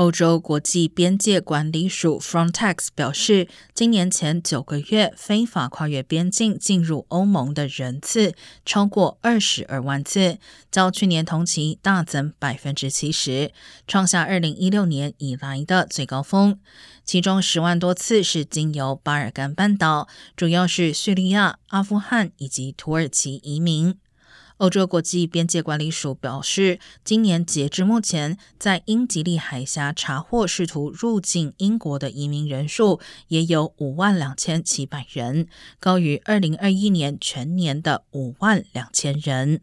欧洲国际边界管理署 Frontex 表示，今年前九个月非法跨越边境进入欧盟的人次超过二十二万次，较去年同期大增百分之七十，创下二零一六年以来的最高峰。其中十万多次是经由巴尔干半岛，主要是叙利亚、阿富汗以及土耳其移民。欧洲国际边界管理署表示，今年截至目前，在英吉利海峡查获试图入境英国的移民人数也有五万两千七百人，高于二零二一年全年的五万两千人。